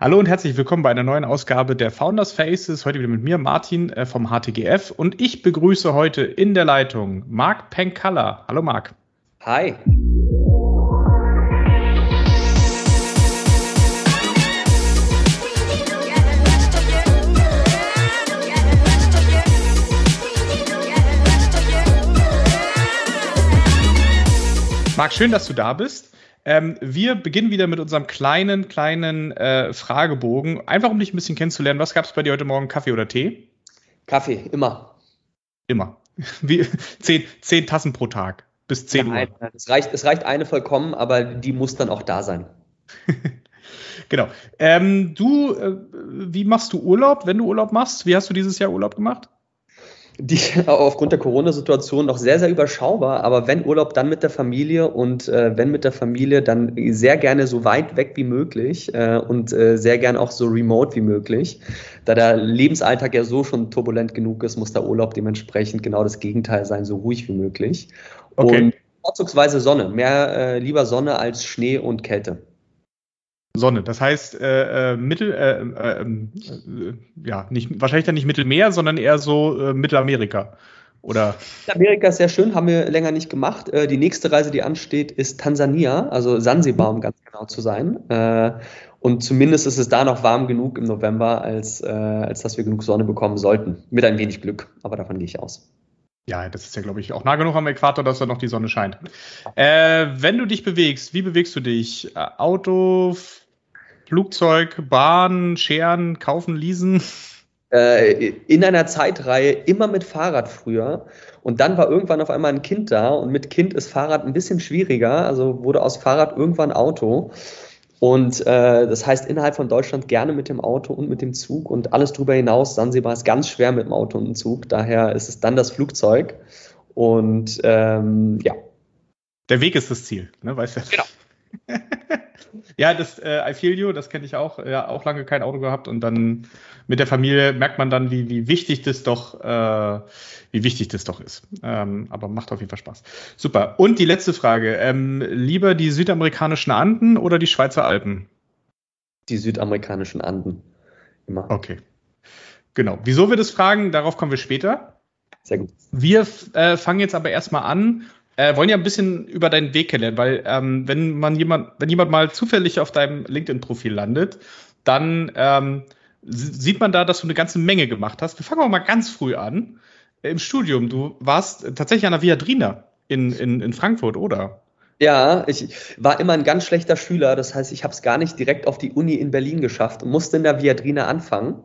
Hallo und herzlich willkommen bei einer neuen Ausgabe der Founders Faces. Heute wieder mit mir, Martin äh, vom HTGF. Und ich begrüße heute in der Leitung Marc Penkalla. Hallo Marc. Hi. Marc, schön, dass du da bist. Ähm, wir beginnen wieder mit unserem kleinen, kleinen äh, Fragebogen. Einfach um dich ein bisschen kennenzulernen. Was gab es bei dir heute Morgen? Kaffee oder Tee? Kaffee, immer. Immer. Wie, zehn, zehn Tassen pro Tag bis 10 Uhr. Es reicht, es reicht eine vollkommen, aber die muss dann auch da sein. genau. Ähm, du, äh, wie machst du Urlaub, wenn du Urlaub machst? Wie hast du dieses Jahr Urlaub gemacht? Die aufgrund der Corona-Situation noch sehr, sehr überschaubar. Aber wenn Urlaub, dann mit der Familie und äh, wenn mit der Familie, dann sehr gerne so weit weg wie möglich äh, und äh, sehr gerne auch so remote wie möglich. Da der Lebensalltag ja so schon turbulent genug ist, muss der Urlaub dementsprechend genau das Gegenteil sein, so ruhig wie möglich. Okay. Und vorzugsweise Sonne, mehr äh, lieber Sonne als Schnee und Kälte. Sonne. Das heißt, äh, äh, Mittel, äh, äh, ähm, äh, ja, nicht, wahrscheinlich dann nicht Mittelmeer, sondern eher so äh, Mittelamerika. Oder? Amerika ist sehr schön, haben wir länger nicht gemacht. die nächste Reise, die ansteht, ist Tansania, also Sansibar, um ganz genau zu sein. und zumindest ist es da noch warm genug im November, als, als dass wir genug Sonne bekommen sollten. Mit ein wenig Glück, aber davon gehe ich aus. Ja, das ist ja, glaube ich, auch nah genug am Äquator, dass da noch die Sonne scheint. Äh, wenn du dich bewegst, wie bewegst du dich? Auto, Flugzeug, Bahn, Scheren, kaufen, leasen? Äh, in einer Zeitreihe immer mit Fahrrad früher. Und dann war irgendwann auf einmal ein Kind da und mit Kind ist Fahrrad ein bisschen schwieriger. Also wurde aus Fahrrad irgendwann Auto. Und äh, das heißt innerhalb von Deutschland gerne mit dem Auto und mit dem Zug und alles darüber hinaus. Sansibar ist ganz schwer mit dem Auto und dem Zug. Daher ist es dann das Flugzeug. Und ähm, ja. Der Weg ist das Ziel, ne? Weißt du? Genau. ja, das äh, I feel you, das kenne ich auch. Ja, auch lange kein Auto gehabt und dann mit der Familie merkt man dann, wie, wie wichtig das doch, äh, wie wichtig das doch ist. Ähm, aber macht auf jeden Fall Spaß. Super. Und die letzte Frage: ähm, Lieber die südamerikanischen Anden oder die Schweizer Alpen? Die südamerikanischen Anden. Immer. Okay. Genau. Wieso wir das fragen, darauf kommen wir später. Sehr gut. Wir äh, fangen jetzt aber erstmal an äh, wollen ja ein bisschen über deinen Weg kennenlernen, weil ähm, wenn man jemand, wenn jemand mal zufällig auf deinem LinkedIn-Profil landet, dann ähm, sieht man da, dass du eine ganze Menge gemacht hast. Wir fangen auch mal ganz früh an. Im Studium, du warst tatsächlich an der Viadrina in, in, in Frankfurt, oder? Ja, ich war immer ein ganz schlechter Schüler. Das heißt, ich habe es gar nicht direkt auf die Uni in Berlin geschafft und musste in der Viadrina anfangen.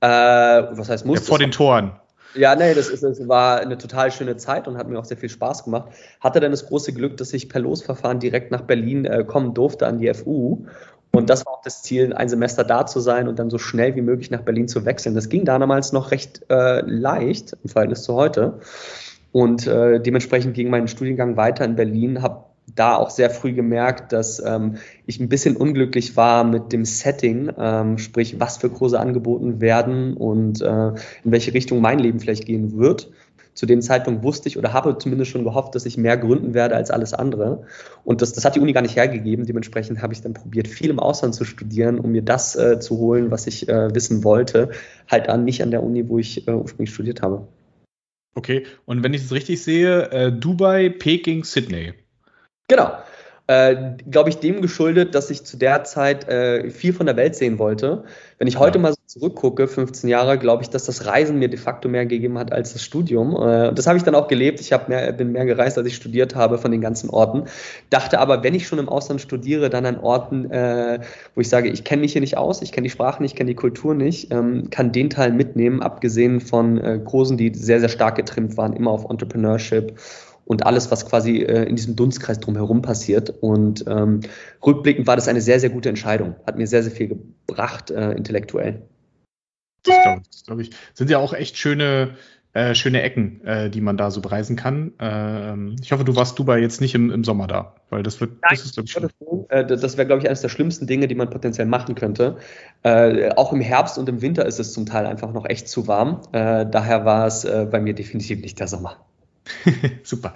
Äh, was heißt musste? Ja, vor den Toren. Ja, nee, das, ist, das war eine total schöne Zeit und hat mir auch sehr viel Spaß gemacht. Hatte dann das große Glück, dass ich per Losverfahren direkt nach Berlin äh, kommen durfte an die FU. Und das war auch das Ziel, ein Semester da zu sein und dann so schnell wie möglich nach Berlin zu wechseln. Das ging damals noch recht äh, leicht im Verhältnis zu heute. Und äh, dementsprechend ging mein Studiengang weiter in Berlin, habe da auch sehr früh gemerkt, dass ähm, ich ein bisschen unglücklich war mit dem Setting, ähm, sprich, was für Kurse angeboten werden und äh, in welche Richtung mein Leben vielleicht gehen wird. Zu dem Zeitpunkt wusste ich oder habe zumindest schon gehofft, dass ich mehr gründen werde als alles andere. Und das, das hat die Uni gar nicht hergegeben. Dementsprechend habe ich dann probiert, viel im Ausland zu studieren, um mir das äh, zu holen, was ich äh, wissen wollte. Halt an, nicht an der Uni, wo ich äh, ursprünglich studiert habe. Okay, und wenn ich es richtig sehe, äh, Dubai, Peking, Sydney. Genau. Äh, glaube ich, dem geschuldet, dass ich zu der Zeit äh, viel von der Welt sehen wollte. Wenn ich heute ja. mal so zurückgucke, 15 Jahre, glaube ich, dass das Reisen mir de facto mehr gegeben hat als das Studium. Äh, das habe ich dann auch gelebt. Ich mehr, bin mehr gereist, als ich studiert habe von den ganzen Orten. Dachte aber, wenn ich schon im Ausland studiere, dann an Orten, äh, wo ich sage, ich kenne mich hier nicht aus, ich kenne die Sprache nicht, ich kenne die Kultur nicht, ähm, kann den Teil mitnehmen, abgesehen von äh, Kursen, die sehr, sehr stark getrimmt waren, immer auf Entrepreneurship und alles, was quasi äh, in diesem Dunstkreis drumherum passiert. Und ähm, rückblickend war das eine sehr, sehr gute Entscheidung. Hat mir sehr, sehr viel gebracht, äh, intellektuell. Das glaube glaub ich. Sind ja auch echt schöne, äh, schöne Ecken, äh, die man da so bereisen kann. Ähm, ich hoffe, du warst Dubai jetzt nicht im, im Sommer da, weil das wird, Nein, das ist, glaube ich. Äh, das wäre, glaube ich, eines der schlimmsten Dinge, die man potenziell machen könnte. Äh, auch im Herbst und im Winter ist es zum Teil einfach noch echt zu warm. Äh, daher war es äh, bei mir definitiv nicht der Sommer. Super.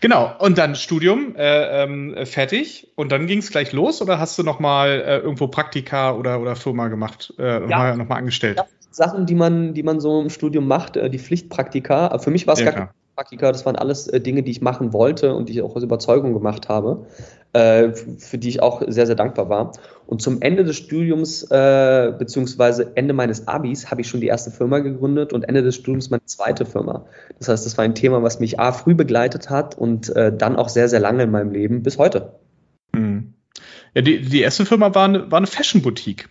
Genau. Und dann Studium äh, ähm, fertig und dann ging es gleich los oder hast du noch mal äh, irgendwo Praktika oder, oder Firma gemacht, äh, ja. noch, mal, angestellt? Sachen, die man, die man so im Studium macht, äh, die Pflichtpraktika. Für mich war es ja, gar kein Praktika, das waren alles äh, Dinge, die ich machen wollte und die ich auch aus Überzeugung gemacht habe, äh, für die ich auch sehr, sehr dankbar war. Und zum Ende des Studiums, äh, beziehungsweise Ende meines Abis, habe ich schon die erste Firma gegründet und Ende des Studiums meine zweite Firma. Das heißt, das war ein Thema, was mich A, früh begleitet hat und dann auch sehr, sehr lange in meinem Leben bis heute. Mhm. Ja, die, die erste Firma war eine, war eine Fashion-Boutique.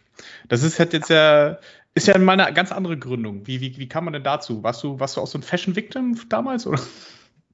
Das ist halt jetzt ja ist ja mal eine ganz andere Gründung. Wie, wie, wie kam man denn dazu? Warst du, warst du auch so ein Fashion-Victim damals? Oder?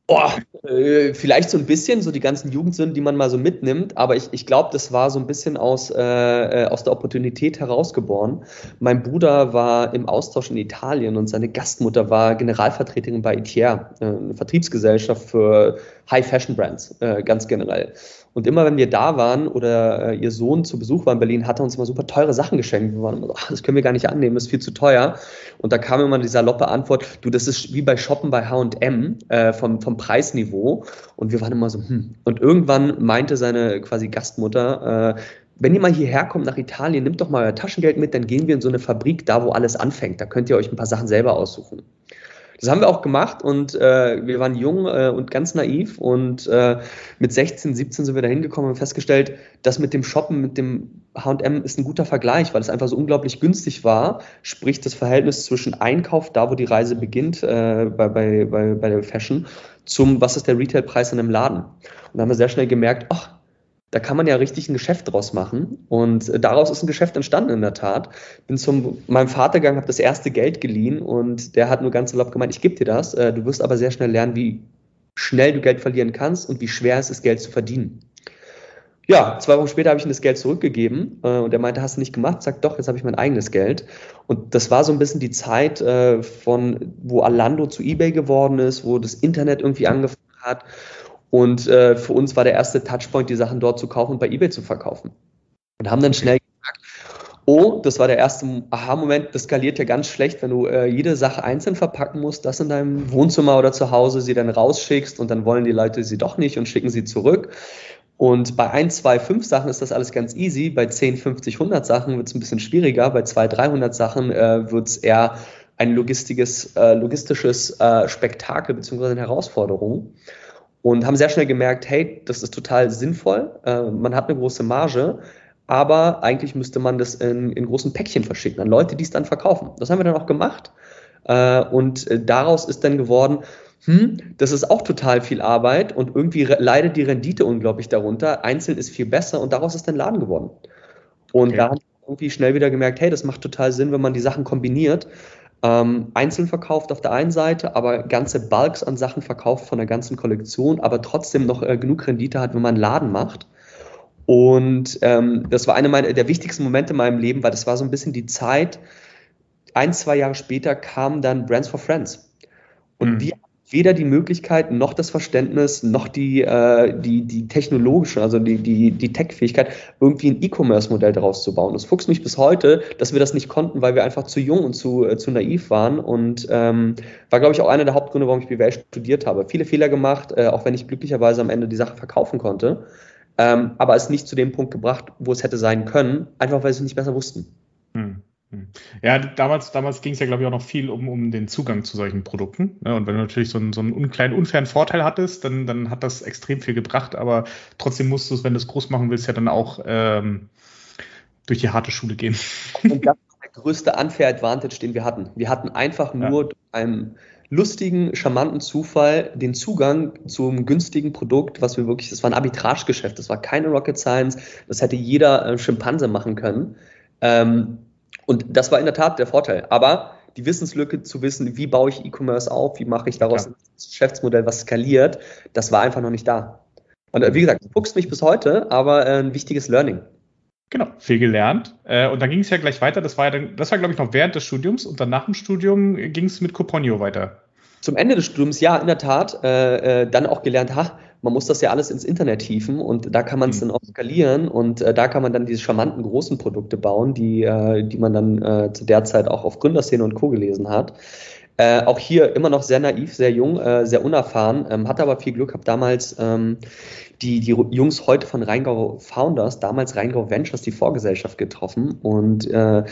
Boah, äh, vielleicht so ein bisschen, so die ganzen Jugendsünden, die man mal so mitnimmt, aber ich, ich glaube, das war so ein bisschen aus, äh, äh, aus der Opportunität herausgeboren. Mein Bruder war im Austausch in Italien und seine Gastmutter war Generalvertreterin bei ITER, äh, eine Vertriebsgesellschaft für High-Fashion-Brands, äh, ganz generell. Und immer wenn wir da waren oder äh, ihr Sohn zu Besuch war in Berlin, hat er uns immer super teure Sachen geschenkt. Wir waren immer so, ach, das können wir gar nicht annehmen, ist viel zu teuer. Und da kam immer die saloppe Antwort, du, das ist wie bei Shoppen bei H&M äh, vom, vom Preisniveau. Und wir waren immer so, hm. Und irgendwann meinte seine quasi Gastmutter, äh, wenn ihr mal hierher kommt nach Italien, nimmt doch mal euer Taschengeld mit, dann gehen wir in so eine Fabrik, da wo alles anfängt. Da könnt ihr euch ein paar Sachen selber aussuchen. Das haben wir auch gemacht und äh, wir waren jung äh, und ganz naiv und äh, mit 16, 17 sind wir da hingekommen und festgestellt, dass mit dem Shoppen, mit dem H&M ist ein guter Vergleich, weil es einfach so unglaublich günstig war, sprich das Verhältnis zwischen Einkauf, da wo die Reise beginnt, äh, bei, bei, bei, bei der Fashion, zum, was ist der Retailpreis in einem Laden. Und da haben wir sehr schnell gemerkt, ach, da kann man ja richtig ein Geschäft draus machen. Und äh, daraus ist ein Geschäft entstanden in der Tat. Bin zu meinem Vater gegangen, habe das erste Geld geliehen und der hat nur ganz salopp gemeint, ich gebe dir das. Äh, du wirst aber sehr schnell lernen, wie schnell du Geld verlieren kannst und wie schwer es ist, Geld zu verdienen. Ja, zwei Wochen später habe ich ihm das Geld zurückgegeben äh, und er meinte, hast du nicht gemacht? Sagt doch, jetzt habe ich mein eigenes Geld. Und das war so ein bisschen die Zeit von, wo Alando zu eBay geworden ist, wo das Internet irgendwie angefangen hat und äh, für uns war der erste Touchpoint, die Sachen dort zu kaufen und bei eBay zu verkaufen. Und haben dann schnell gesagt, oh, das war der erste Aha-Moment, das skaliert ja ganz schlecht, wenn du äh, jede Sache einzeln verpacken musst, das in deinem Wohnzimmer oder zu Hause sie dann rausschickst und dann wollen die Leute sie doch nicht und schicken sie zurück. Und bei 1, 2, 5 Sachen ist das alles ganz easy. Bei 10, 50, 100 Sachen wird es ein bisschen schwieriger. Bei 2, 300 Sachen äh, wird es eher ein logistisches, äh, logistisches äh, Spektakel bzw. eine Herausforderung und haben sehr schnell gemerkt, hey, das ist total sinnvoll, äh, man hat eine große Marge, aber eigentlich müsste man das in, in großen Päckchen verschicken an Leute, die es dann verkaufen. Das haben wir dann auch gemacht äh, und äh, daraus ist dann geworden, hm, das ist auch total viel Arbeit und irgendwie leidet die Rendite unglaublich darunter. Einzeln ist viel besser und daraus ist dann Laden geworden. Und okay. da haben wir irgendwie schnell wieder gemerkt, hey, das macht total Sinn, wenn man die Sachen kombiniert ähm, einzeln verkauft auf der einen Seite, aber ganze Bulks an Sachen verkauft von der ganzen Kollektion, aber trotzdem noch äh, genug Rendite hat, wenn man einen Laden macht. Und ähm, das war einer meiner, der wichtigsten Momente in meinem Leben, weil das war so ein bisschen die Zeit, ein, zwei Jahre später kam dann Brands for Friends. Und mhm. die weder die Möglichkeit noch das Verständnis noch die, äh, die, die technologische, also die, die, die Tech-Fähigkeit, irgendwie ein E-Commerce-Modell daraus zu bauen. Das fuchst mich bis heute, dass wir das nicht konnten, weil wir einfach zu jung und zu, äh, zu naiv waren und ähm, war, glaube ich, auch einer der Hauptgründe, warum ich BWL studiert habe. Viele Fehler gemacht, äh, auch wenn ich glücklicherweise am Ende die Sache verkaufen konnte, ähm, aber es nicht zu dem Punkt gebracht, wo es hätte sein können, einfach weil sie es nicht besser wussten. Hm. Ja, damals, damals ging es ja, glaube ich, auch noch viel um, um den Zugang zu solchen Produkten. Ne? Und wenn du natürlich so einen, so einen kleinen, unfairen Vorteil hattest, dann, dann hat das extrem viel gebracht. Aber trotzdem musst du es, wenn du es groß machen willst, ja dann auch ähm, durch die harte Schule gehen. Und das war der größte Unfair Advantage, den wir hatten. Wir hatten einfach nur ja. durch einen lustigen, charmanten Zufall den Zugang zum günstigen Produkt, was wir wirklich, das war ein Arbitragegeschäft, das war keine Rocket Science, das hätte jeder äh, Schimpanse machen können. Ähm, und das war in der Tat der Vorteil. Aber die Wissenslücke zu wissen, wie baue ich E-Commerce auf, wie mache ich daraus ja. ein Geschäftsmodell, was skaliert, das war einfach noch nicht da. Und äh, wie gesagt, du fuchst mich bis heute, aber äh, ein wichtiges Learning. Genau, viel gelernt. Äh, und dann ging es ja gleich weiter. Das war ja dann, das war, glaube ich, noch während des Studiums und dann nach dem Studium ging es mit Coponio weiter. Zum Ende des Studiums, ja, in der Tat. Äh, dann auch gelernt, ha, man muss das ja alles ins Internet hieven und da kann man es mhm. dann auch skalieren und äh, da kann man dann diese charmanten großen Produkte bauen, die, äh, die man dann äh, zu der Zeit auch auf Gründerszene und Co. gelesen hat. Äh, auch hier immer noch sehr naiv, sehr jung, äh, sehr unerfahren, ähm, hatte aber viel Glück, habe damals ähm, die, die Jungs heute von Rheingau Founders, damals Rheingau Ventures, die Vorgesellschaft getroffen und äh,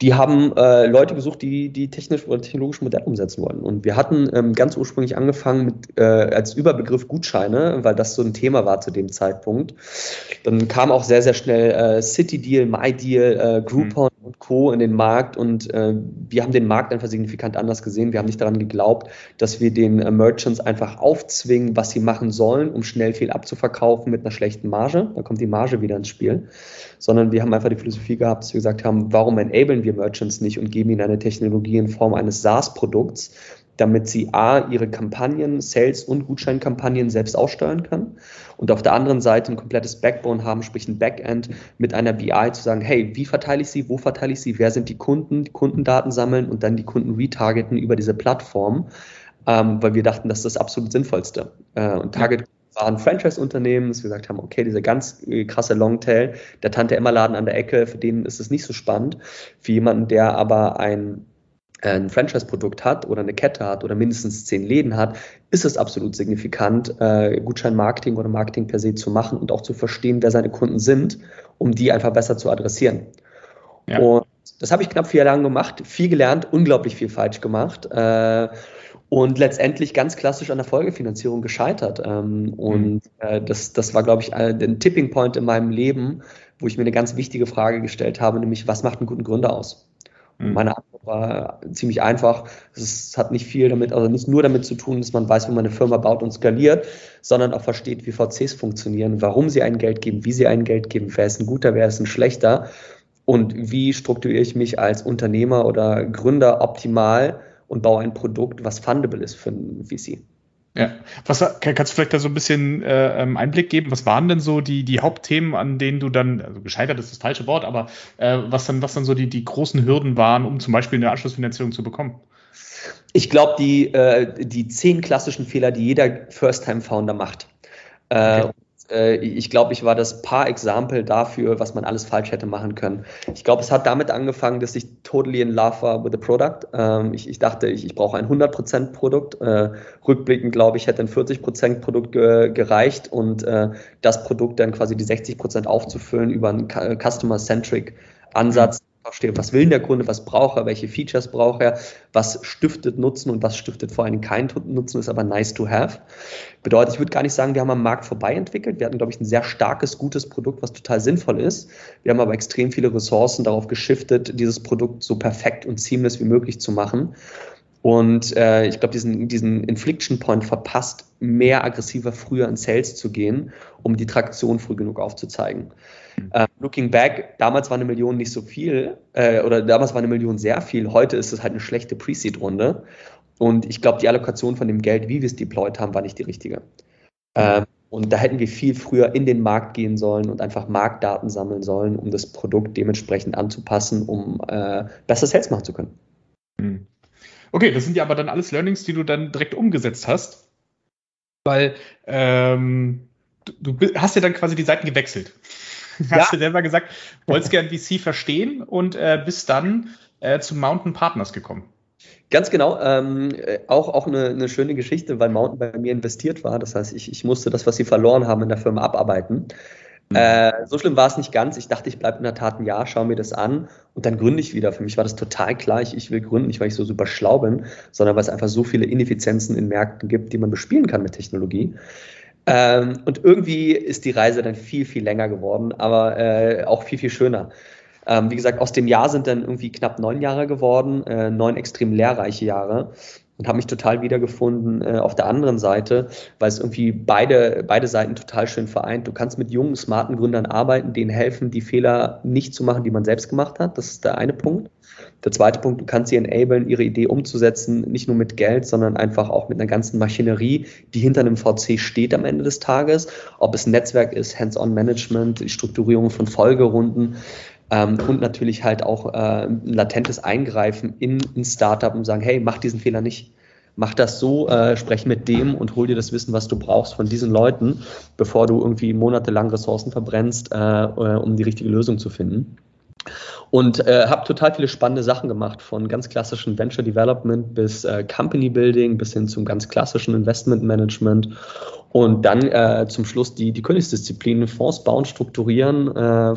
die haben äh, Leute gesucht, die die technisch oder technologische Modelle umsetzen wollen. Und wir hatten ähm, ganz ursprünglich angefangen mit äh, als Überbegriff Gutscheine, weil das so ein Thema war zu dem Zeitpunkt. Dann kam auch sehr, sehr schnell äh, City Deal, My Deal, äh, Groupon mhm. und Co. in den Markt und äh, wir haben den Markt einfach signifikant anders gesehen. Wir haben nicht daran geglaubt, dass wir den äh, Merchants einfach aufzwingen, was sie machen sollen, um schnell viel abzuverkaufen mit einer schlechten Marge. Da kommt die Marge wieder ins Spiel sondern wir haben einfach die Philosophie gehabt, dass wir gesagt haben, warum enablen wir Merchants nicht und geben ihnen eine Technologie in Form eines SaaS-Produkts, damit sie A, ihre Kampagnen, Sales- und Gutscheinkampagnen selbst aussteuern können und auf der anderen Seite ein komplettes Backbone haben, sprich ein Backend mit einer BI zu sagen, hey, wie verteile ich sie, wo verteile ich sie, wer sind die Kunden, die Kundendaten sammeln und dann die Kunden retargeten über diese Plattform, ähm, weil wir dachten, das ist das absolut Sinnvollste. Äh, und Target waren Franchise-Unternehmen, dass wir gesagt haben, okay, dieser ganz äh, krasse Longtail, der Tante-Emma-Laden an der Ecke, für den ist es nicht so spannend. Für jemanden, der aber ein, ein Franchise-Produkt hat oder eine Kette hat oder mindestens zehn Läden hat, ist es absolut signifikant, äh, Gutschein-Marketing oder Marketing per se zu machen und auch zu verstehen, wer seine Kunden sind, um die einfach besser zu adressieren. Ja. Und das habe ich knapp vier Jahre lang gemacht, viel gelernt, unglaublich viel falsch gemacht. Äh, und letztendlich ganz klassisch an der Folgefinanzierung gescheitert. Ähm, und mhm. äh, das, das war, glaube ich, ein Tipping Point in meinem Leben, wo ich mir eine ganz wichtige Frage gestellt habe, nämlich, was macht einen guten Gründer aus? Und mhm. meine Antwort war ziemlich einfach. Es hat nicht viel damit, also nicht nur damit zu tun, dass man weiß, wie man eine Firma baut und skaliert, sondern auch versteht, wie VCs funktionieren, warum sie ein Geld geben, wie sie ein Geld geben, wer ist ein guter, wer ist ein schlechter und wie strukturiere ich mich als Unternehmer oder Gründer optimal, und baue ein Produkt, was fundable ist für ein VC. Ja, was kannst du vielleicht da so ein bisschen äh, ähm, Einblick geben? Was waren denn so die, die Hauptthemen, an denen du dann, also gescheitert ist das falsche Wort, aber äh, was dann, was dann so die, die großen Hürden waren, um zum Beispiel eine Anschlussfinanzierung zu bekommen? Ich glaube, die, äh, die zehn klassischen Fehler, die jeder First-Time-Founder macht. Äh, okay äh, ich glaube, ich war das Paar Example dafür, was man alles falsch hätte machen können. Ich glaube, es hat damit angefangen, dass ich totally in love war with the product. Ähm, ich, ich, dachte, ich, ich brauche ein 100% Produkt. Äh, rückblickend, glaube ich, hätte ein 40% Produkt ge gereicht und äh, das Produkt dann quasi die 60% aufzufüllen über einen Customer-Centric Ansatz, verstehe, was will der Kunde, was braucht er, welche Features braucht er, was stiftet Nutzen und was stiftet vor allem keinen Nutzen, ist aber nice to have. Bedeutet, ich würde gar nicht sagen, wir haben am Markt vorbei entwickelt. Wir hatten, glaube ich, ein sehr starkes, gutes Produkt, was total sinnvoll ist. Wir haben aber extrem viele Ressourcen darauf geschiftet, dieses Produkt so perfekt und seamless wie möglich zu machen. Und äh, ich glaube, diesen, diesen Infliction Point verpasst, mehr aggressiver früher in Sales zu gehen, um die Traktion früh genug aufzuzeigen. Uh, looking back, damals war eine Million nicht so viel, äh, oder damals war eine Million sehr viel, heute ist es halt eine schlechte Pre-Seed-Runde. Und ich glaube, die Allokation von dem Geld, wie wir es deployed haben, war nicht die richtige. Ähm, und da hätten wir viel früher in den Markt gehen sollen und einfach Marktdaten sammeln sollen, um das Produkt dementsprechend anzupassen, um äh, besser Sales machen zu können. Hm. Okay, das sind ja aber dann alles Learnings, die du dann direkt umgesetzt hast. Weil ähm, du, du hast ja dann quasi die Seiten gewechselt. Ja. Hast du selber gesagt, wolltest gern VC verstehen und äh, bist dann äh, zu Mountain Partners gekommen. Ganz genau. Ähm, äh, auch auch eine, eine, schöne Geschichte, weil Mountain bei mir investiert war. Das heißt, ich, ich musste das, was sie verloren haben, in der Firma abarbeiten. Mhm. Äh, so schlimm war es nicht ganz. Ich dachte, ich bleibe in der Tat ein Jahr, schaue mir das an und dann gründe ich wieder. Für mich war das total klar. Ich, ich will gründen, nicht weil ich so super schlau bin, sondern weil es einfach so viele Ineffizienzen in Märkten gibt, die man bespielen kann mit Technologie. Ähm, und irgendwie ist die Reise dann viel, viel länger geworden, aber äh, auch viel, viel schöner. Ähm, wie gesagt, aus dem Jahr sind dann irgendwie knapp neun Jahre geworden, äh, neun extrem lehrreiche Jahre und habe mich total wiedergefunden äh, auf der anderen Seite, weil es irgendwie beide, beide Seiten total schön vereint. Du kannst mit jungen, smarten Gründern arbeiten, denen helfen, die Fehler nicht zu machen, die man selbst gemacht hat. Das ist der eine Punkt. Der zweite Punkt, du kannst sie enablen, ihre Idee umzusetzen, nicht nur mit Geld, sondern einfach auch mit einer ganzen Maschinerie, die hinter einem VC steht am Ende des Tages. Ob es ein Netzwerk ist, Hands-on-Management, die Strukturierung von Folgerunden. Ähm, und natürlich halt auch äh, ein latentes Eingreifen in ein Startup und sagen, hey, mach diesen Fehler nicht. Mach das so, äh, sprech mit dem und hol dir das Wissen, was du brauchst von diesen Leuten, bevor du irgendwie monatelang Ressourcen verbrennst, äh, äh um die richtige Lösung zu finden. Und äh, habe total viele spannende Sachen gemacht, von ganz klassischen Venture Development bis äh, Company Building bis hin zum ganz klassischen Investment Management. Und dann äh, zum Schluss die, die Königsdisziplin, Fonds bauen, strukturieren, äh,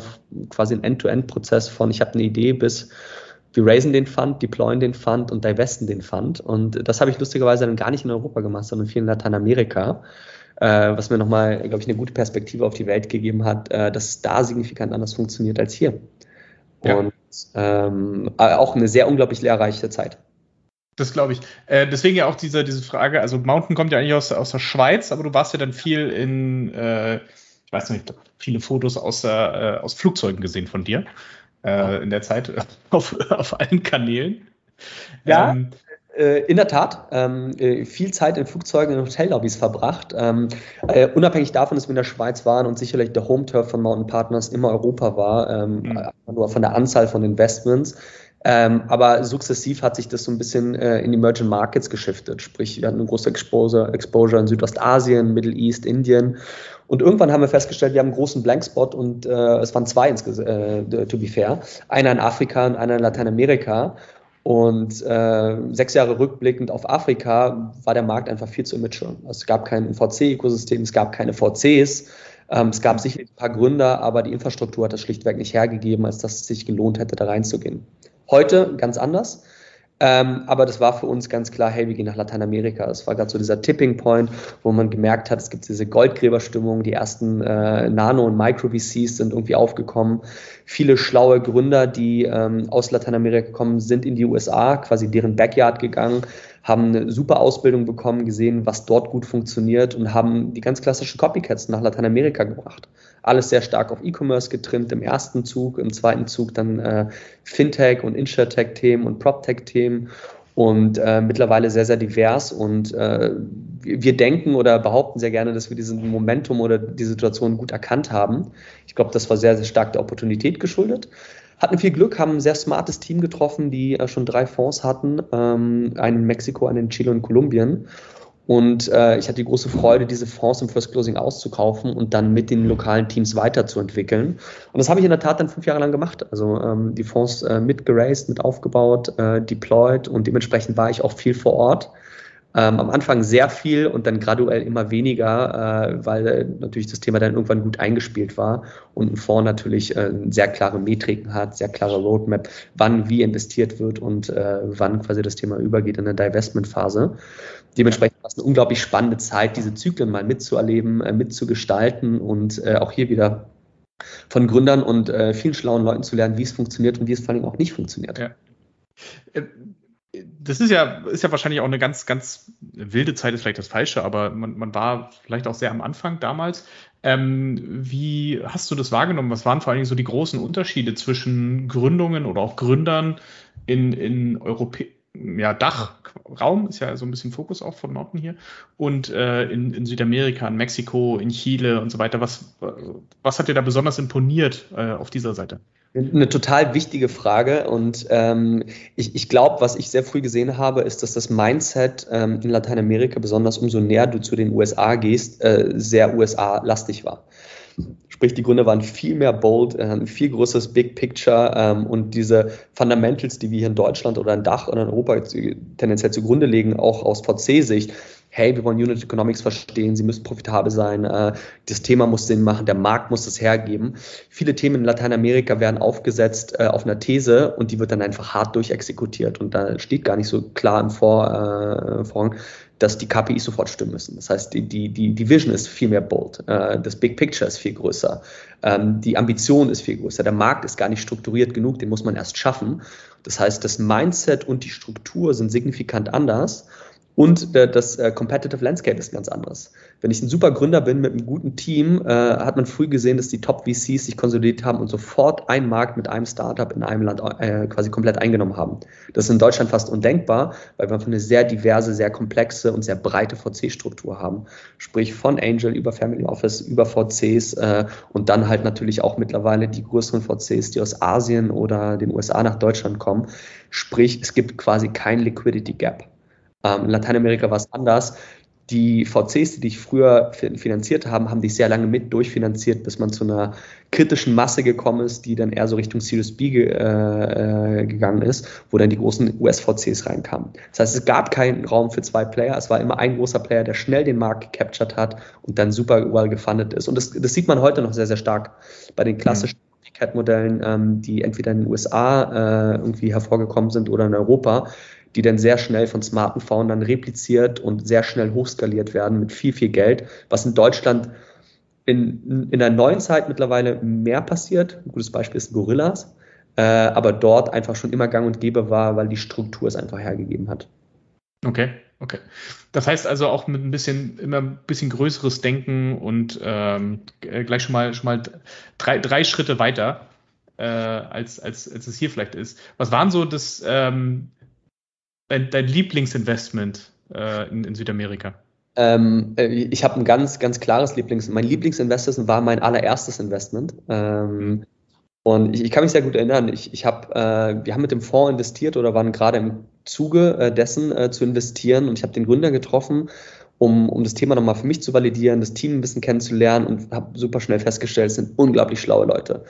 quasi ein End-to-End-Prozess von ich habe eine Idee bis wir raisen den Fund, deployen den Fund und divesten den Fund. Und das habe ich lustigerweise dann gar nicht in Europa gemacht, sondern viel in Lateinamerika, äh, was mir nochmal, glaube ich, eine gute Perspektive auf die Welt gegeben hat, äh, dass es da signifikant anders funktioniert als hier. Ja. Und ähm, auch eine sehr unglaublich lehrreiche Zeit. Das glaube ich. Äh, deswegen ja auch diese, diese Frage, also Mountain kommt ja eigentlich aus, aus der Schweiz, aber du warst ja dann viel in, äh, ich weiß nicht, viele Fotos aus, der, äh, aus Flugzeugen gesehen von dir äh, in der Zeit auf, auf allen Kanälen. Ja, ähm, äh, in der Tat, ähm, äh, viel Zeit in Flugzeugen und Hotellobbys verbracht. Ähm, äh, unabhängig davon, dass wir in der Schweiz waren und sicherlich der Home-Turf von Mountain Partners immer Europa war, ähm, mhm. nur von der Anzahl von Investments. Aber sukzessiv hat sich das so ein bisschen äh, in Emerging Markets geschiftet. Sprich, wir hatten eine große Exposure, Exposure in Südostasien, Middle East, Indien. Und irgendwann haben wir festgestellt, wir haben einen großen Blankspot und äh, es waren zwei, äh, to be fair. Einer in Afrika und einer in Lateinamerika. Und äh, sechs Jahre rückblickend auf Afrika war der Markt einfach viel zu immature. Also es gab kein VC-Ökosystem, es gab keine VCs. Ähm, es gab sicherlich ein paar Gründer, aber die Infrastruktur hat das schlichtweg nicht hergegeben, als dass es sich gelohnt hätte, da reinzugehen. Heute ganz anders. Ähm, aber das war für uns ganz klar, hey, wir gehen nach Lateinamerika. Das war gerade so dieser Tipping Point, wo man gemerkt hat, es gibt diese Goldgräberstimmung, die ersten äh, Nano- und Micro-VCs sind irgendwie aufgekommen. Viele schlaue Gründer, die ähm, aus Lateinamerika kommen, sind in die USA, quasi deren Backyard gegangen, haben eine super Ausbildung bekommen, gesehen, was dort gut funktioniert und haben die ganz klassischen Copycats nach Lateinamerika gebracht alles sehr stark auf E-Commerce getrimmt im ersten Zug, im zweiten Zug dann äh, Fintech und Insurtech-Themen und PropTech-Themen und äh, mittlerweile sehr, sehr divers. Und äh, wir denken oder behaupten sehr gerne, dass wir diesen Momentum oder die Situation gut erkannt haben. Ich glaube, das war sehr, sehr stark der Opportunität geschuldet. Hatten viel Glück, haben ein sehr smartes Team getroffen, die äh, schon drei Fonds hatten, ähm, einen in Mexiko, einen in Chile und Kolumbien und äh, ich hatte die große Freude, diese Fonds im First Closing auszukaufen und dann mit den lokalen Teams weiterzuentwickeln. Und das habe ich in der Tat dann fünf Jahre lang gemacht. Also ähm, die Fonds äh, mitgeraced, mit aufgebaut, äh, deployed und dementsprechend war ich auch viel vor Ort. Ähm, am Anfang sehr viel und dann graduell immer weniger, äh, weil äh, natürlich das Thema dann irgendwann gut eingespielt war und ein Fonds natürlich äh, sehr klare Metriken hat, sehr klare Roadmap, wann wie investiert wird und äh, wann quasi das Thema übergeht in eine Divestment-Phase. Dementsprechend war es eine unglaublich spannende Zeit, diese Zyklen mal mitzuerleben, äh, mitzugestalten und äh, auch hier wieder von Gründern und vielen schlauen Leuten zu lernen, wie es funktioniert und wie es vor allem auch nicht funktioniert. Ja das ist ja, ist ja wahrscheinlich auch eine ganz, ganz wilde Zeit, ist vielleicht das Falsche, aber man, man war vielleicht auch sehr am Anfang damals. Ähm, wie hast du das wahrgenommen? Was waren vor allen Dingen so die großen Unterschiede zwischen Gründungen oder auch Gründern in, in Europä ja, Dachraum, ist ja so ein bisschen Fokus auch von Norden hier, und äh, in, in Südamerika, in Mexiko, in Chile und so weiter. Was, was hat dir da besonders imponiert äh, auf dieser Seite? Eine total wichtige Frage und ähm, ich, ich glaube, was ich sehr früh gesehen habe, ist, dass das Mindset ähm, in Lateinamerika, besonders umso näher du zu den USA gehst, äh, sehr USA-lastig war. Sprich, die Gründe waren viel mehr bold, äh, ein viel größeres Big Picture ähm, und diese Fundamentals, die wir hier in Deutschland oder in Dach oder in Europa tendenziell zugrunde legen, auch aus VC-Sicht, hey, wir wollen Unit Economics verstehen, sie müssen profitabel sein, äh, das Thema muss Sinn machen, der Markt muss das hergeben. Viele Themen in Lateinamerika werden aufgesetzt äh, auf einer These und die wird dann einfach hart durchexekutiert und da steht gar nicht so klar im Vor, äh, Vorrang, dass die KPIs sofort stimmen müssen. Das heißt, die, die, die, Vision ist viel mehr bold, äh, das Big Picture ist viel größer, ähm, die Ambition ist viel größer, der Markt ist gar nicht strukturiert genug, den muss man erst schaffen. Das heißt, das Mindset und die Struktur sind signifikant anders und das äh, Competitive Landscape ist ganz anderes. Wenn ich ein super Gründer bin mit einem guten Team, äh, hat man früh gesehen, dass die Top-VCs sich konsolidiert haben und sofort einen Markt mit einem Startup in einem Land äh, quasi komplett eingenommen haben. Das ist in Deutschland fast undenkbar, weil wir eine sehr diverse, sehr komplexe und sehr breite VC-Struktur haben. Sprich von Angel über Family Office, über VCs und dann halt natürlich auch mittlerweile die größeren VCs, die aus Asien oder den USA nach Deutschland kommen. Sprich, es gibt quasi kein Liquidity Gap. Ähm, in Lateinamerika war es anders. die VCs, die dich früher finanziert haben, haben dich sehr lange mit durchfinanziert, bis man zu einer kritischen Masse gekommen ist, die dann eher so Richtung Series B ge äh, gegangen ist, wo dann die großen US-VCs reinkamen. Das heißt, es gab keinen Raum für zwei Player. Es war immer ein großer Player, der schnell den Markt gecaptured hat und dann super well gefundet ist. Und das, das sieht man heute noch sehr, sehr stark bei den klassischen mhm. Cat-Modellen, ähm, die entweder in den USA äh, irgendwie hervorgekommen sind oder in Europa die dann sehr schnell von smarten Foundern repliziert und sehr schnell hochskaliert werden mit viel, viel Geld, was in Deutschland in, in der neuen Zeit mittlerweile mehr passiert. Ein gutes Beispiel ist Gorillas, äh, aber dort einfach schon immer gang und gäbe war, weil die Struktur es einfach hergegeben hat. Okay, okay. Das heißt also auch mit ein bisschen, immer ein bisschen größeres Denken und ähm, gleich schon mal, schon mal drei, drei Schritte weiter, äh, als, als, als es hier vielleicht ist. Was waren so das, ähm, dein, dein Lieblingsinvestment äh, in, in, Südamerika? Ähm, äh, ich habe ein ganz, ganz klares Lieblings. Mein Lieblingsinvestment war mein allererstes Investment. Ähm, und ich, ich, kann mich sehr gut erinnern. Ich, ich hab, äh, wir haben mit dem Fonds investiert oder waren gerade im Zuge äh, dessen äh, zu investieren. Und ich habe den Gründer getroffen, um, um das Thema nochmal für mich zu validieren, das Team ein bisschen kennenzulernen und habe super schnell festgestellt, es sind unglaublich schlaue Leute.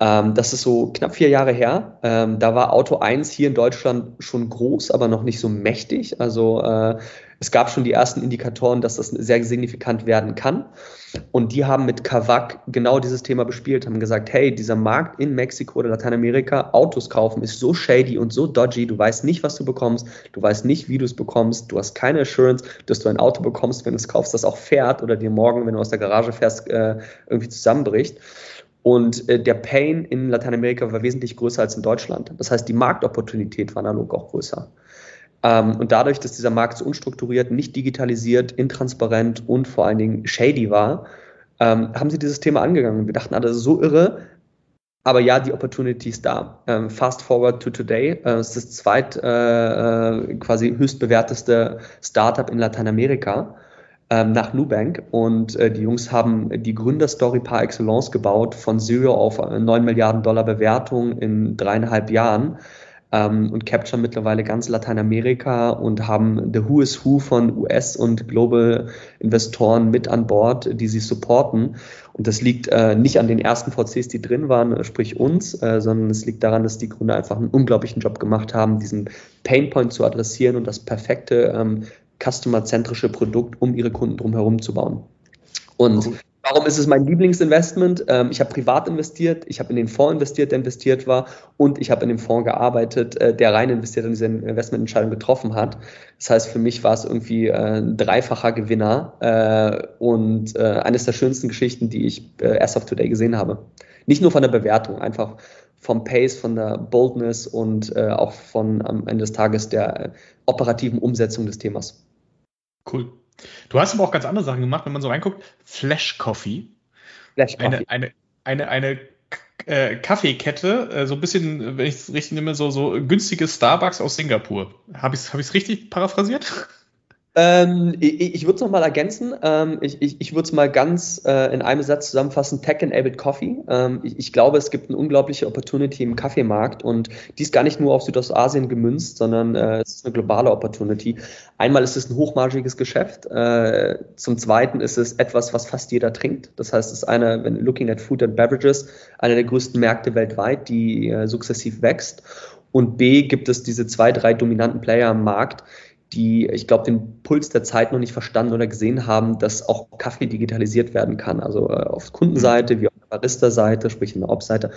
Ähm, das ist so knapp vier Jahre her. Ähm, da war Auto 1 hier in Deutschland schon groß, aber noch nicht so mächtig. Also äh, es gab schon die ersten Indikatoren, dass das sehr signifikant werden kann. Und die haben mit Kavak genau dieses Thema bespielt, haben gesagt, hey, dieser Markt in Mexiko oder Lateinamerika, Autos kaufen, ist so shady und so dodgy, du weißt nicht, was du bekommst, du weißt nicht, wie du es bekommst, du hast keine Assurance, dass du ein Auto bekommst, wenn du es kaufst, das auch fährt oder dir morgen, wenn du aus der Garage fährst, äh, irgendwie zusammenbricht. Und äh, der Pain in Lateinamerika war wesentlich größer als in Deutschland. Das heißt, die Marktopportunität war analog auch größer. Ähm, und dadurch, dass dieser Markt so unstrukturiert, nicht digitalisiert, intransparent und vor allen Dingen shady war, ähm, haben sie dieses Thema angegangen. Wir dachten, ah, das ist so irre. Aber ja, die Opportunity ist da. Ähm, fast forward to today. Äh, ist das zweit äh, äh quasi höchstbewerteste Startup in Lateinamerika ähm, nach Nubank und äh, die Jungs haben die Gründerstory par excellence gebaut von Zero auf 9 äh, Milliarden Dollar Bewertung in dreieinhalb Jahren ähm, und capturen mittlerweile ganz Lateinamerika und haben the Who is Who von US und Global Investoren mit an Bord, die sie supporten. Und das liegt äh, nicht an den ersten VCs, die drin waren, sprich uns, äh, sondern es liegt daran, dass die Gründer einfach einen unglaublichen Job gemacht haben, diesen Painpoint zu adressieren und das perfekte ähm, customerzentrische Produkt um ihre Kunden drumherum zu bauen. Und mhm. warum ist es mein Lieblingsinvestment? Ähm, ich habe privat investiert, ich habe in den Fonds investiert, der investiert war, und ich habe in dem Fonds gearbeitet, äh, der rein investiert und diese Investmententscheidung getroffen hat. Das heißt, für mich war es irgendwie äh, ein dreifacher Gewinner äh, und eines der schönsten Geschichten, die ich erst auf Today gesehen habe. Nicht nur von der Bewertung, einfach vom Pace, von der Boldness und auch von am Ende des Tages der operativen Umsetzung des Themas. Cool. Du hast aber auch ganz andere Sachen gemacht, wenn man so reinguckt. Flash Coffee. Flash Coffee. Eine, eine, eine, eine äh, Kaffeekette, äh, so ein bisschen, wenn ich es richtig nehme, so, so günstiges Starbucks aus Singapur. Habe ich es hab richtig paraphrasiert? Ähm, ich ich würde es nochmal ergänzen. Ähm, ich ich, ich würde es mal ganz äh, in einem Satz zusammenfassen: Tech-enabled Coffee. Ähm, ich, ich, glaube, es gibt eine unglaubliche Opportunity im Kaffeemarkt und die ist gar nicht nur auf Südostasien gemünzt, sondern äh, es ist eine globale Opportunity. Einmal ist es ein hochmargiges Geschäft. Äh, zum Zweiten ist es etwas, was fast jeder trinkt. Das heißt, es ist eine, wenn looking at Food and Beverages, einer der größten Märkte weltweit, die äh, sukzessiv wächst. Und B gibt es diese zwei, drei dominanten Player am Markt, die, ich glaube, den Puls der Zeit noch nicht verstanden oder gesehen haben, dass auch Kaffee digitalisiert werden kann. Also äh, auf Kundenseite wie auf der Barista-Seite, sprich in der Ops-Seite.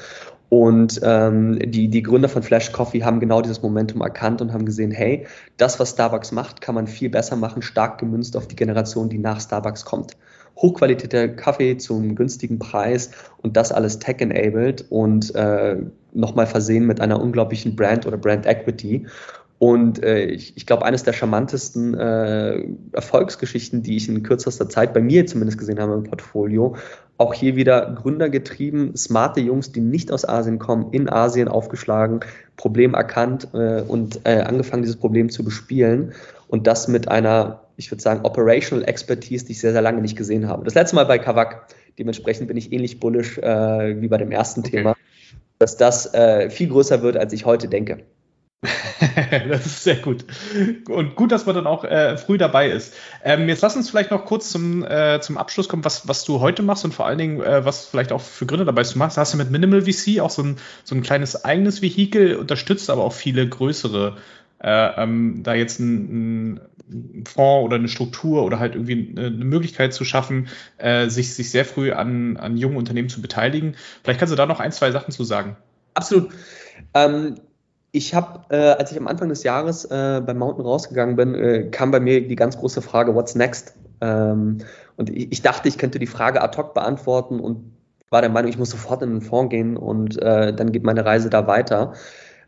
Und ähm, die, die Gründer von Flash Coffee haben genau dieses Momentum erkannt und haben gesehen, hey, das, was Starbucks macht, kann man viel besser machen, stark gemünzt auf die Generation, die nach Starbucks kommt. Hochqualitativer Kaffee zum günstigen Preis und das alles tech-enabled und äh, nochmal versehen mit einer unglaublichen Brand oder Brand Equity. Und äh, ich, ich glaube, eines der charmantesten äh, Erfolgsgeschichten, die ich in kürzester Zeit bei mir zumindest gesehen habe im Portfolio, auch hier wieder gründergetrieben, smarte Jungs, die nicht aus Asien kommen, in Asien aufgeschlagen, Problem erkannt äh, und äh, angefangen, dieses Problem zu bespielen. Und das mit einer, ich würde sagen, Operational Expertise, die ich sehr, sehr lange nicht gesehen habe. Das letzte Mal bei Kavak. Dementsprechend bin ich ähnlich bullish äh, wie bei dem ersten okay. Thema, dass das äh, viel größer wird, als ich heute denke. das ist sehr gut. Und gut, dass man dann auch äh, früh dabei ist. Ähm, jetzt lass uns vielleicht noch kurz zum, äh, zum Abschluss kommen, was, was du heute machst und vor allen Dingen, äh, was vielleicht auch für Gründe dabei ist. Du machst, hast du mit Minimal VC auch so ein, so ein kleines eigenes Vehikel, unterstützt aber auch viele größere, äh, ähm, da jetzt ein, ein Fonds oder eine Struktur oder halt irgendwie eine Möglichkeit zu schaffen, äh, sich, sich sehr früh an, an jungen Unternehmen zu beteiligen. Vielleicht kannst du da noch ein, zwei Sachen zu sagen. Absolut. Ähm, ich habe, äh, als ich am Anfang des Jahres äh, beim Mountain rausgegangen bin, äh, kam bei mir die ganz große Frage, what's next? Ähm, und ich, ich, dachte, ich könnte die Frage ad hoc beantworten und war der Meinung, ich muss sofort in den Fonds gehen und äh, dann geht meine Reise da weiter.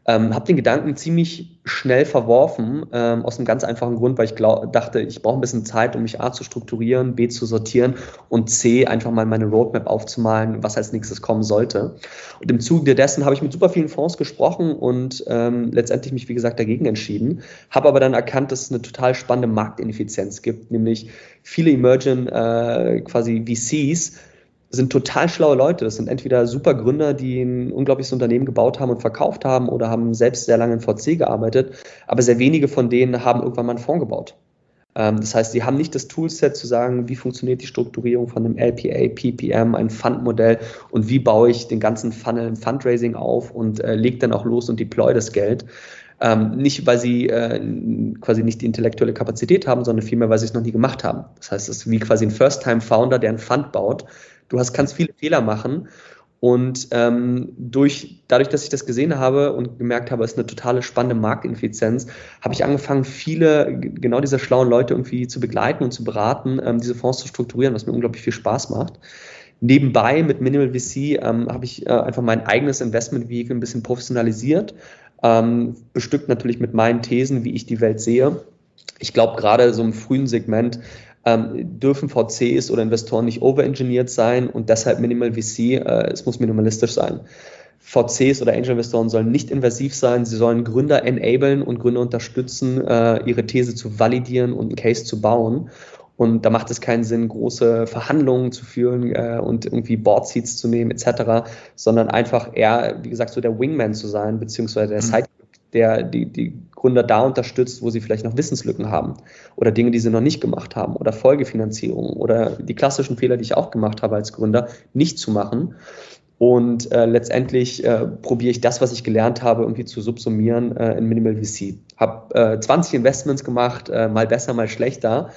Ähm, habe den Gedanken ziemlich schnell verworfen, ähm, aus einem ganz einfachen Grund, weil ich glaub, dachte, ich brauche ein bisschen Zeit, um mich A zu strukturieren, B zu sortieren und C einfach mal meine Roadmap aufzumalen, was als nächstes kommen sollte. Und im Zuge dessen habe ich mit super vielen Fonds gesprochen und ähm, letztendlich mich, wie gesagt, dagegen entschieden, habe aber dann erkannt, dass es eine total spannende Marktineffizienz gibt, nämlich viele Emerging äh, quasi VCs, sind total schlaue Leute. Das sind entweder super Gründer, die ein unglaubliches Unternehmen gebaut haben und verkauft haben oder haben selbst sehr lange in VC gearbeitet. Aber sehr wenige von denen haben irgendwann mal einen Fonds gebaut. Ähm, das heißt, sie haben nicht das Toolset zu sagen, wie funktioniert die Strukturierung von einem LPA, PPM, ein Fundmodell und wie baue ich den ganzen Funnel im Fundraising auf und äh, lege dann auch los und deploy das Geld. Ähm, nicht, weil sie äh, quasi nicht die intellektuelle Kapazität haben, sondern vielmehr, weil sie es noch nie gemacht haben. Das heißt, es ist wie quasi ein First-Time-Founder, der einen Fund baut Du hast, kannst viele Fehler machen. Und ähm, durch, dadurch, dass ich das gesehen habe und gemerkt habe, es ist eine totale spannende Marktineffizienz, habe ich angefangen, viele genau diese schlauen Leute irgendwie zu begleiten und zu beraten, ähm, diese Fonds zu strukturieren, was mir unglaublich viel Spaß macht. Nebenbei mit Minimal VC ähm, habe ich äh, einfach mein eigenes Investment-Vehicle ein bisschen professionalisiert, ähm, bestückt natürlich mit meinen Thesen, wie ich die Welt sehe. Ich glaube, gerade so im frühen Segment ähm, dürfen VCs oder Investoren nicht overengineert sein und deshalb Minimal VC, äh, es muss minimalistisch sein. VCs oder Angel-Investoren sollen nicht invasiv sein, sie sollen Gründer enablen und Gründer unterstützen, äh, ihre These zu validieren und einen Case zu bauen. Und da macht es keinen Sinn, große Verhandlungen zu führen äh, und irgendwie Board Seats zu nehmen etc., sondern einfach eher, wie gesagt, so der Wingman zu sein, beziehungsweise der mhm. Sidekick der die, die Gründer da unterstützt, wo sie vielleicht noch Wissenslücken haben oder Dinge, die sie noch nicht gemacht haben oder Folgefinanzierung oder die klassischen Fehler, die ich auch gemacht habe als Gründer, nicht zu machen. Und äh, letztendlich äh, probiere ich das, was ich gelernt habe, irgendwie zu subsumieren äh, in Minimal VC. Habe äh, 20 Investments gemacht, äh, mal besser, mal schlechter.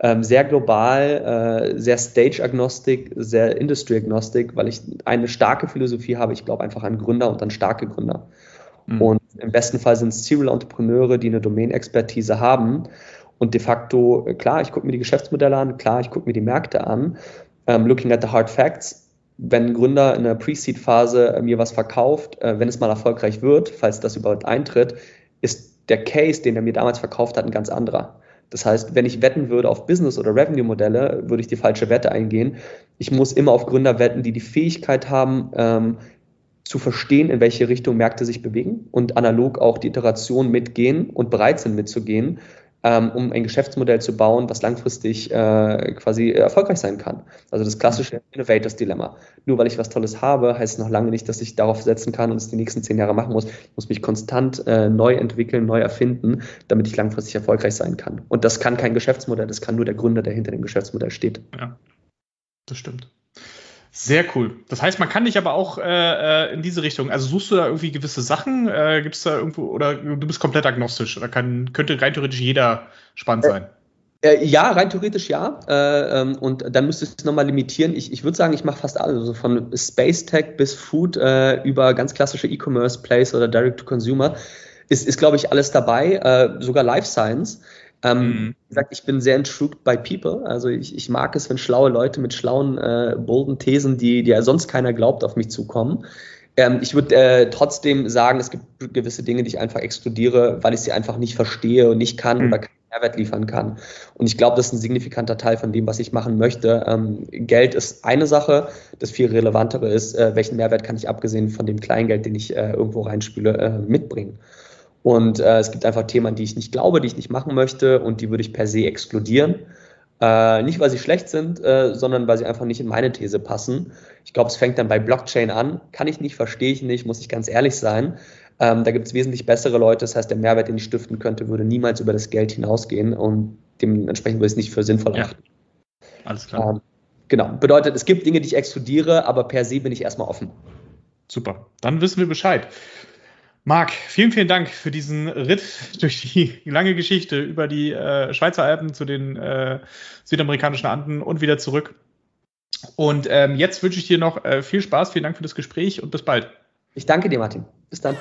Ähm, sehr global, äh, sehr Stage-agnostik, sehr Industry-agnostik, weil ich eine starke Philosophie habe. Ich glaube einfach an Gründer und an starke Gründer. Mhm. Und im besten Fall sind es Serial-Entrepreneure, die eine Domain-Expertise haben. Und de facto, klar, ich gucke mir die Geschäftsmodelle an, klar, ich gucke mir die Märkte an. Um, ähm, looking at the hard facts, wenn ein Gründer in der Pre-Seed-Phase mir was verkauft, äh, wenn es mal erfolgreich wird, falls das überhaupt eintritt, ist der Case, den er mir damals verkauft hat, ein ganz anderer. Das heißt, wenn ich wetten würde auf Business- oder Revenue-Modelle, würde ich die falsche Wette eingehen. Ich muss immer auf Gründer wetten, die die Fähigkeit haben, ähm, zu verstehen, in welche Richtung Märkte sich bewegen und analog auch die Iteration mitgehen und bereit sind mitzugehen, ähm, um ein Geschäftsmodell zu bauen, was langfristig äh, quasi erfolgreich sein kann. Also das klassische Innovators Dilemma. Nur weil ich was Tolles habe, heißt noch lange nicht, dass ich darauf setzen kann und es die nächsten zehn Jahre machen muss. Ich muss mich konstant äh, neu entwickeln, neu erfinden, damit ich langfristig erfolgreich sein kann. Und das kann kein Geschäftsmodell, das kann nur der Gründer, der hinter dem Geschäftsmodell steht. Ja, das stimmt. Sehr cool. Das heißt, man kann dich aber auch äh, äh, in diese Richtung, also suchst du da irgendwie gewisse Sachen? Äh, Gibt es da irgendwo, oder du bist komplett agnostisch? Oder kann, könnte rein theoretisch jeder spannend sein? Äh, äh ja, rein theoretisch ja. Äh, ähm, und dann müsste ich es nochmal limitieren. Ich, ich würde sagen, ich mache fast alles. Also von Space Tech bis Food äh, über ganz klassische E-Commerce Plays oder Direct to Consumer ist, ist glaube ich, alles dabei. Äh, sogar Life Science. Ähm, mhm. Wie gesagt, ich bin sehr intrigued by people. Also ich, ich mag es, wenn schlaue Leute mit schlauen, äh, bolden Thesen, die, die ja sonst keiner glaubt, auf mich zukommen. Ähm, ich würde äh, trotzdem sagen, es gibt gewisse Dinge, die ich einfach exkludiere, weil ich sie einfach nicht verstehe und nicht kann mhm. oder keinen Mehrwert liefern kann. Und ich glaube, das ist ein signifikanter Teil von dem, was ich machen möchte. Ähm, Geld ist eine Sache. Das viel relevantere ist, äh, welchen Mehrwert kann ich abgesehen von dem Kleingeld, den ich äh, irgendwo reinspüle, äh, mitbringen. Und äh, es gibt einfach Themen, die ich nicht glaube, die ich nicht machen möchte und die würde ich per se exkludieren. Äh, nicht, weil sie schlecht sind, äh, sondern weil sie einfach nicht in meine These passen. Ich glaube, es fängt dann bei Blockchain an. Kann ich nicht, verstehe ich nicht, muss ich ganz ehrlich sein. Ähm, da gibt es wesentlich bessere Leute. Das heißt, der Mehrwert, den ich stiften könnte, würde niemals über das Geld hinausgehen und dementsprechend würde ich es nicht für sinnvoll achten. Ja. Alles klar. Ähm, genau. Bedeutet, es gibt Dinge, die ich exkludiere, aber per se bin ich erstmal offen. Super. Dann wissen wir Bescheid. Marc, vielen, vielen Dank für diesen Ritt durch die lange Geschichte über die äh, Schweizer Alpen zu den äh, südamerikanischen Anden und wieder zurück. Und ähm, jetzt wünsche ich dir noch äh, viel Spaß, vielen Dank für das Gespräch und bis bald. Ich danke dir, Martin. Bis dann.